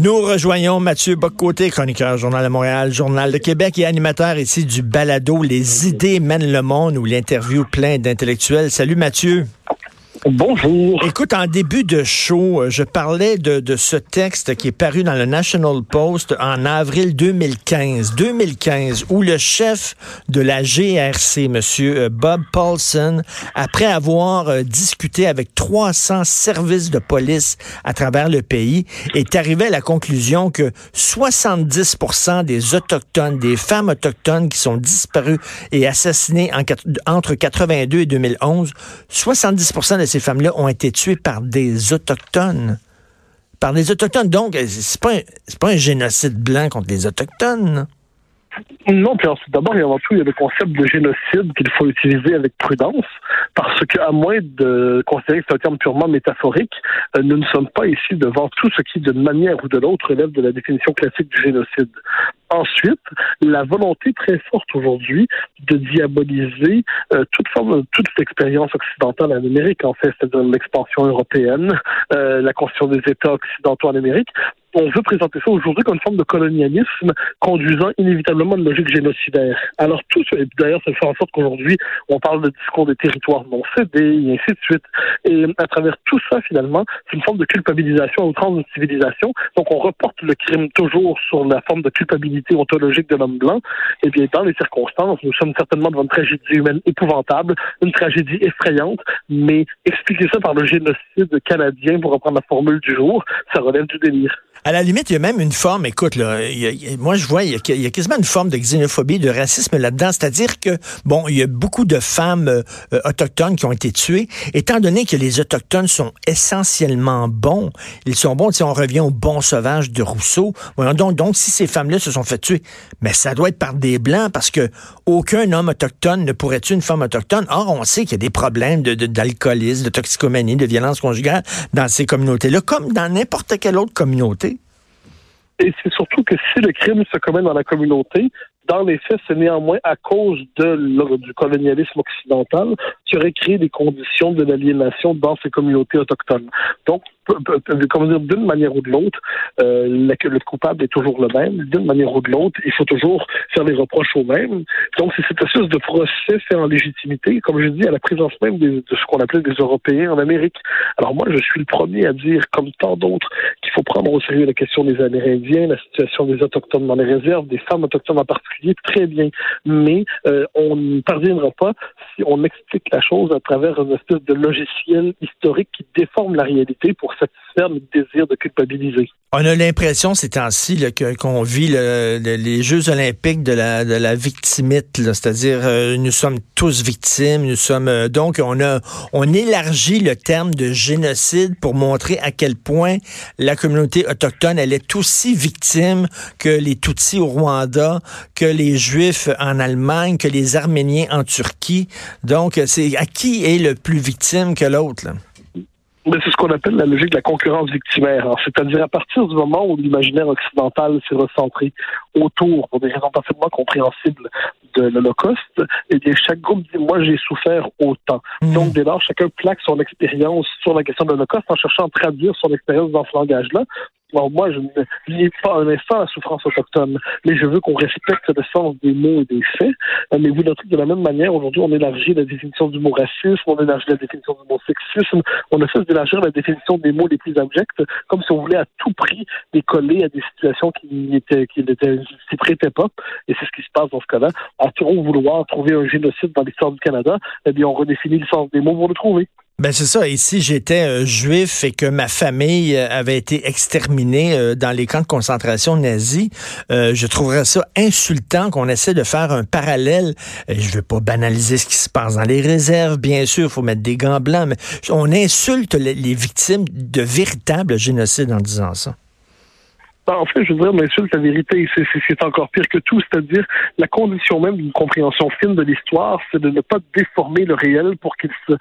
Nous rejoignons Mathieu Boccoté, chroniqueur Journal de Montréal, Journal de Québec et animateur ici du balado Les idées mènent le monde où l'interview plein d'intellectuels. Salut Mathieu. Bonjour. Écoute, en début de show, euh, je parlais de, ce texte qui est paru dans le National Post en avril 2015. 2015, où le chef de la GRC, Monsieur euh, Bob Paulson, après avoir euh, discuté avec 300 services de police à travers le pays, est arrivé à la conclusion que 70% des Autochtones, des femmes autochtones qui sont disparues et assassinées en, entre 82 et 2011, 70% de ces femmes-là ont été tuées par des Autochtones. Par des Autochtones. Donc, c'est pas, pas un génocide blanc contre les Autochtones. Non, puis d'abord et avant tout, il y a le concept de génocide qu'il faut utiliser avec prudence, parce qu'à moins de considérer que c'est un terme purement métaphorique, euh, nous ne sommes pas ici devant tout ce qui, d'une manière ou de l'autre, relève de la définition classique du génocide. Ensuite, la volonté très forte aujourd'hui de diaboliser euh, toute forme, toute expérience occidentale en Amérique, en fait, c'est-à-dire l'expansion européenne, euh, la constitution des États occidentaux en Amérique, on veut présenter ça aujourd'hui comme une forme de colonialisme conduisant inévitablement une logique génocidaire. Alors tout ça, d'ailleurs, ça fait en sorte qu'aujourd'hui, on parle de discours des territoires non cédés, et ainsi de suite. Et à travers tout ça, finalement, c'est une forme de culpabilisation à outrance d'une civilisation. Donc on reporte le crime toujours sur la forme de culpabilité ontologique de l'homme blanc. Et bien, dans les circonstances, nous sommes certainement devant une tragédie humaine épouvantable, une tragédie effrayante, mais expliquer ça par le génocide canadien, pour reprendre la formule du jour, ça relève du délire. À la limite, il y a même une forme, écoute, là, moi je vois, il y, a, quasiment une forme de xénophobie, de racisme là-dedans. C'est-à-dire que, bon, il y a beaucoup de femmes euh, euh, autochtones qui ont été tuées. Étant donné que les autochtones sont essentiellement bons, ils sont bons, si on revient au bon sauvage de Rousseau, voyons donc, donc si ces femmes-là se sont fait tuer, mais ça doit être par des Blancs parce que aucun homme autochtone ne pourrait tuer une femme autochtone. Or, on sait qu'il y a des problèmes d'alcoolisme, de, de toxicomanie, de violence conjugale dans ces communautés-là, comme dans n'importe quelle autre communauté. Et c'est surtout que si le crime se commet dans la communauté, dans les faits, c'est néanmoins à cause de, du colonialisme occidental qui aurait créé des conditions de l'aliénation dans ces communautés autochtones. Donc, d'une manière ou de l'autre, euh, le coupable est toujours le même. D'une manière ou de l'autre, il faut toujours faire les reproches aux mêmes. Donc, c'est cette espèce de procès fait en légitimité, comme je dis, à la présence même de ce qu'on appelait des Européens en Amérique. Alors moi, je suis le premier à dire, comme tant d'autres, qu'il faut prendre au sérieux la question des Amérindiens, la situation des Autochtones dans les réserves, des femmes autochtones en particulier, très bien. Mais euh, on ne parviendra pas si on explique la chose à travers une espèce de logiciel historique qui déforme la réalité pour On a l'impression ces temps-ci qu'on vit les Jeux olympiques de la, de la victimite, c'est-à-dire euh, nous sommes tous victimes, nous sommes euh, donc on a on élargit le terme de génocide pour montrer à quel point la communauté autochtone elle est aussi victime que les Tutsis au Rwanda, que les Juifs en Allemagne, que les Arméniens en Turquie. Donc c'est à qui est le plus victime que l'autre c'est ce qu'on appelle la logique de la concurrence victimaire. C'est-à-dire à partir du moment où l'imaginaire occidental s'est recentré autour, pour des raisons parfaitement compréhensibles, de l'Holocauste, eh bien, chaque groupe dit, moi, j'ai souffert autant. Mmh. Donc, dès lors, chacun plaque son expérience sur la question de l'Holocauste en cherchant à traduire son expérience dans ce langage-là alors moi, je ne lie pas un instant la souffrance autochtone, mais je veux qu'on respecte le sens des mots et des faits. Euh, mais vous notez que de la même manière, aujourd'hui, on élargit la définition du mot racisme, on élargit la définition du mot sexisme, on fait d'élargir la définition des mots les plus abjects, comme si on voulait à tout prix les coller à des situations qui étaient, qui s'y prêtaient pas. Et c'est ce qui se passe dans ce cas-là. À trop vouloir trouver un génocide dans l'histoire du Canada, eh bien, on redéfinit le sens des mots pour le trouver. Ben c'est ça. Et si j'étais euh, juif et que ma famille euh, avait été exterminée euh, dans les camps de concentration nazis, je trouverais ça insultant qu'on essaie de faire un parallèle. je veux pas banaliser ce qui se passe dans les réserves, bien sûr, il faut mettre des gants blancs, mais on insulte les, victimes de véritables génocides en disant ça. Ben, en fait, je veux dire, m'insulte la vérité, c'est encore pire que tout, c'est-à-dire la condition même d'une compréhension fine de l'histoire, c'est de ne pas déformer le réel pour qu'il se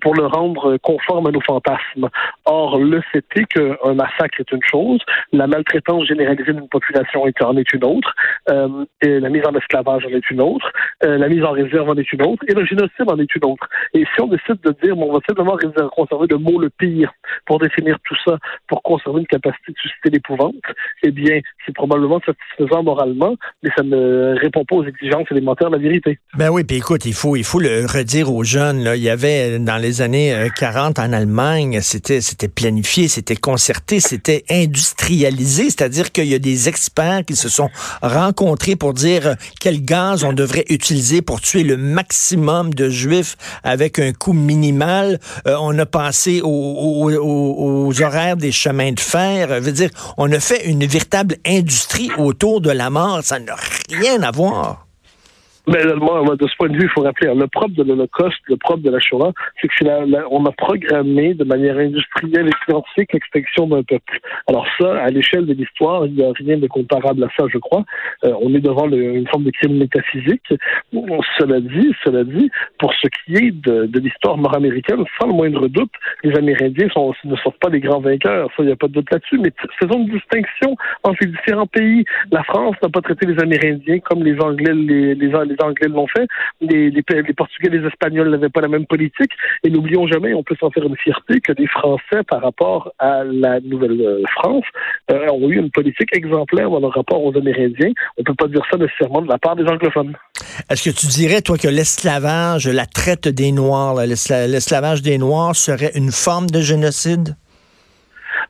pour le rendre conforme à nos fantasmes. Or, le fait est qu'un massacre est une chose, la maltraitance généralisée d'une population en est une autre, euh, la mise en esclavage en est une autre, euh, la mise en réserve en est une autre, et le génocide en est une autre. Et si on décide de dire, bon, on va simplement conserver le mot le pire pour définir tout ça, pour conserver une capacité de susciter l'épouvante, eh bien, c'est probablement satisfaisant moralement, mais ça ne répond pas aux exigences élémentaires de la vérité. Ben oui, puis écoute, il faut, il faut le redire aux jeunes. Il y avait dans les années 40 euh, en Allemagne, c'était, c'était planifié, c'était concerté, c'était industrialisé, c'est-à-dire qu'il y a des experts qui se sont rencontrés pour dire euh, quel gaz on devrait utiliser pour tuer le maximum de juifs avec un coût minimal. Euh, on a passé aux, horaires des chemins de fer. Je dire, on a fait une véritable industrie autour de la mort. Ça n'a rien à voir. Mais moi, de ce point de vue, il faut rappeler, hein, le propre de l'Holocauste, le propre de la Shoah, c'est que la, on a programmé de manière industrielle et scientifique l'extinction d'un peuple. Alors ça, à l'échelle de l'histoire, il n'y a rien de comparable à ça, je crois. Euh, on est devant une forme de crime métaphysique. Cela dit, cela dit, pour ce qui est de, de l'histoire nord-américaine, sans le moindre doute, les Amérindiens sont, ne sont pas des grands vainqueurs. Ça, il n'y a pas de doute là-dessus. Mais faisons une distinction entre les différents pays. La France n'a pas traité les Amérindiens comme les Anglais, les, les, les les Anglais l'ont fait, les, les, Portugais, les Espagnols n'avaient pas la même politique. Et n'oublions jamais, on peut s'en faire une fierté, que les Français, par rapport à la Nouvelle-France, euh, ont eu une politique exemplaire dans leur rapport aux Amérindiens. On ne peut pas dire ça nécessairement de la part des anglophones. Est-ce que tu dirais, toi, que l'esclavage, la traite des Noirs, l'esclavage des Noirs serait une forme de génocide?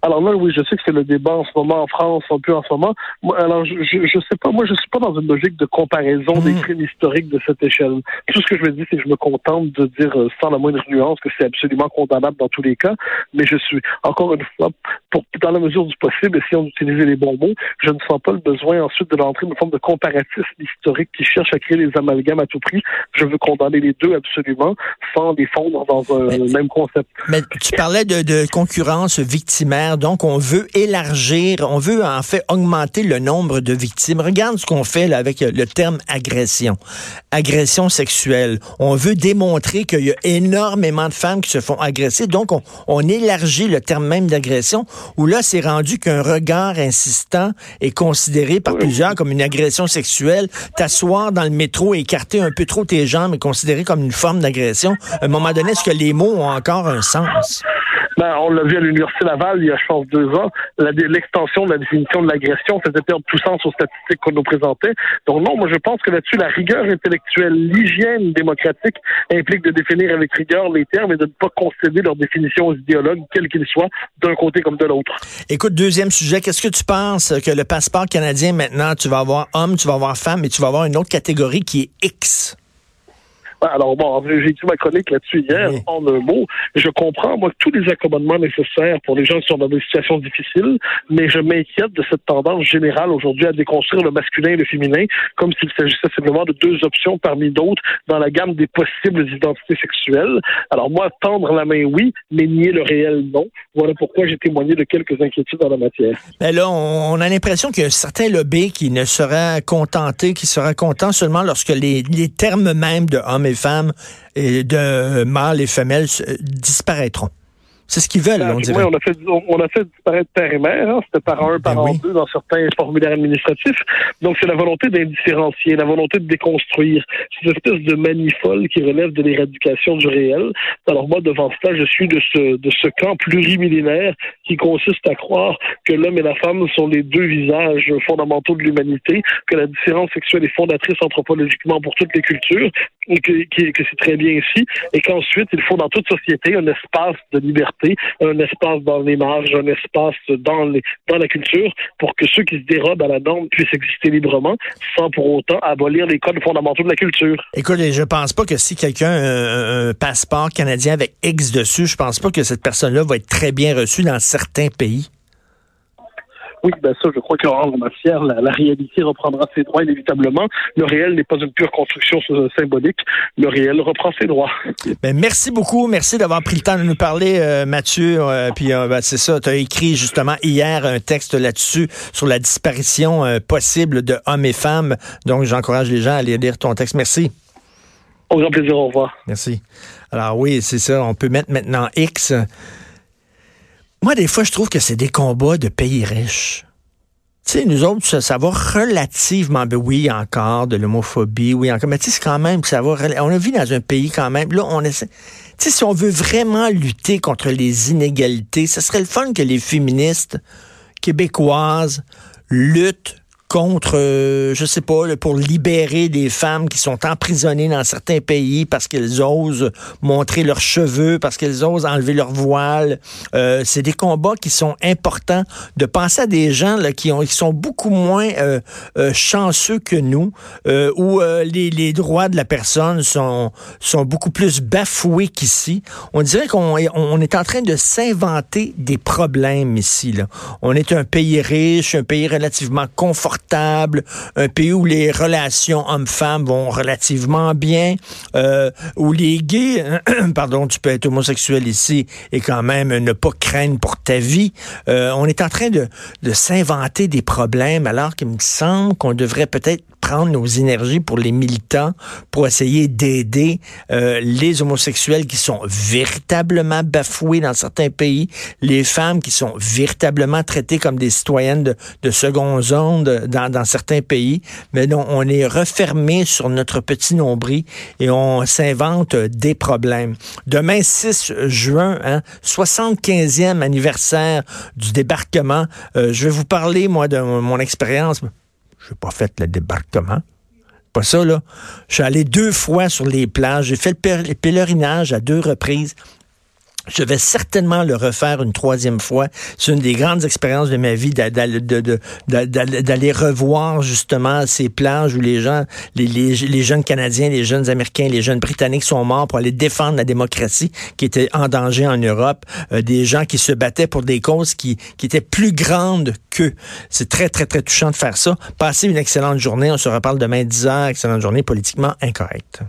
Alors là, oui, je sais que c'est le débat en ce moment en France, un peu en ce moment. alors, je, je, sais pas, moi, je suis pas dans une logique de comparaison des hmm. crimes historiques de cette échelle. Tout ce que je veux dire, c'est que je me contente de dire euh, sans la moindre nuance que c'est absolument condamnable dans tous les cas. Mais je suis, encore une fois, pour, dans la mesure du possible, si on utilisait les bons mots, je ne sens pas le besoin ensuite de l'entrée une forme de comparatisme historique qui cherche à créer des amalgames à tout prix. Je veux condamner les deux absolument, sans les fondre dans un même concept. Mais tu parlais de, de concurrence victimaire donc, on veut élargir, on veut en fait augmenter le nombre de victimes. Regarde ce qu'on fait là, avec le terme agression. Agression sexuelle. On veut démontrer qu'il y a énormément de femmes qui se font agresser. Donc, on, élargit le terme même d'agression, où là, c'est rendu qu'un regard insistant est considéré par plusieurs comme une agression sexuelle. T'asseoir dans le métro, écarter un peu trop tes jambes est considéré comme une forme d'agression. À un moment donné, est-ce que les mots ont encore un sens? Ben, on l'a vu à l'Université Laval il y a, je pense, deux ans. L'extension de la définition de l'agression faisait perdre tout sens aux statistiques qu'on nous présentait. Donc non, moi je pense que là-dessus, la rigueur intellectuelle, l'hygiène démocratique implique de définir avec rigueur les termes et de ne pas concéder leur définition aux idéologues, quels qu'ils soient, d'un côté comme de l'autre. Écoute, deuxième sujet, qu'est-ce que tu penses que le passeport canadien, maintenant, tu vas avoir homme, tu vas avoir femme, mais tu vas avoir une autre catégorie qui est X? Alors bon, j'ai écrit ma chronique là-dessus hier, en un mot. Je comprends, moi, tous les accommodements nécessaires pour les gens qui sont dans des situations difficiles, mais je m'inquiète de cette tendance générale aujourd'hui à déconstruire le masculin et le féminin, comme s'il s'agissait simplement de deux options parmi d'autres dans la gamme des possibles identités sexuelles. Alors moi, tendre la main, oui, mais nier le réel, non. Voilà pourquoi j'ai témoigné de quelques inquiétudes dans la matière. Mais là, on a l'impression qu'il y a certains lobbies qui ne seraient contentés, qui seraient contents seulement lorsque les, les termes mêmes de hommes et femmes, et de mâles et femelles disparaîtront. C'est ce qu'ils veulent, on dirait. on a fait, on a fait disparaître père et mère. Hein. C'était par un, par ben deux dans certains formulaires administratifs. Donc, c'est la volonté d'indifférencier, la volonté de déconstruire. C'est une espèce de manifole qui relève de l'éradication du réel. Alors, moi, devant cela, je suis de ce, de ce camp plurimillénaire qui consiste à croire que l'homme et la femme sont les deux visages fondamentaux de l'humanité, que la différence sexuelle est fondatrice anthropologiquement pour toutes les cultures, et que, que c'est très bien ici, et qu'ensuite, il faut dans toute société un espace de liberté un espace dans l'image, un espace dans, les, dans la culture pour que ceux qui se dérobent à la norme puissent exister librement sans pour autant abolir les codes fondamentaux de la culture. Écoute, je pense pas que si quelqu'un a un passeport canadien avec X dessus, je pense pas que cette personne-là va être très bien reçue dans certains pays. Oui, ben ça, je crois qu'en matière, la, la, réalité reprendra ses droits inévitablement. Le réel n'est pas une pure construction symbolique. Le réel reprend ses droits. Ben, merci beaucoup. Merci d'avoir pris le temps de nous parler, euh, Mathieu. Euh, puis euh, ben, c'est ça, tu as écrit justement hier un texte là-dessus sur la disparition possible de hommes et femmes. Donc, j'encourage les gens à aller lire ton texte. Merci. Au grand plaisir. Au revoir. Merci. Alors oui, c'est ça. On peut mettre maintenant X. Moi, des fois, je trouve que c'est des combats de pays riches. Tu sais, nous autres, ça, va relativement, ben oui, encore de l'homophobie, oui, encore, mais tu sais, c'est quand même, ça va, on a vu dans un pays quand même, là, on essaie, tu sais, si on veut vraiment lutter contre les inégalités, ce serait le fun que les féministes québécoises luttent contre, euh, je sais pas, pour libérer des femmes qui sont emprisonnées dans certains pays parce qu'elles osent montrer leurs cheveux, parce qu'elles osent enlever leur voile. Euh, c'est des combats qui sont importants. De penser à des gens là, qui, ont, qui sont beaucoup moins euh, chanceux que nous, où les, les, droits de la personne sont, sont beaucoup plus bafoués qu'ici. On dirait qu'on on est en train de s'inventer des problèmes ici. Là. On est un pays riche, un pays relativement confortable un pays où les relations hommes-femmes vont relativement bien, euh, où les gays, pardon, tu peux être homosexuel ici et quand même ne pas craindre pour ta vie. Euh, on est en train de, de s'inventer des problèmes alors qu'il me semble qu'on devrait peut-être prendre nos énergies pour les militants, pour essayer d'aider euh, les homosexuels qui sont véritablement bafoués dans certains pays, les femmes qui sont véritablement traitées comme des citoyennes de, de seconde zone dans, certains pays. Mais non, on est refermé sur notre petit nombril et on s'invente des problèmes. Demain, 6 juin, hein, 75e anniversaire du débarquement. Euh, je vais vous parler, moi, de mon expérience je n'ai pas fait le débarquement. Pas ça, là. Je suis allé deux fois sur les plages. J'ai fait le pèlerinage à deux reprises. Je vais certainement le refaire une troisième fois. C'est une des grandes expériences de ma vie d'aller revoir justement ces plages où les gens, les, jeunes Canadiens, les jeunes Américains, les jeunes Britanniques sont morts pour aller défendre la démocratie qui était en danger en Europe. Euh, des gens qui se battaient pour des causes qui, qui étaient plus grandes qu'eux. C'est très, très, très touchant de faire ça. Passez une excellente journée. On se reparle demain 10 heures. Excellente journée politiquement incorrecte.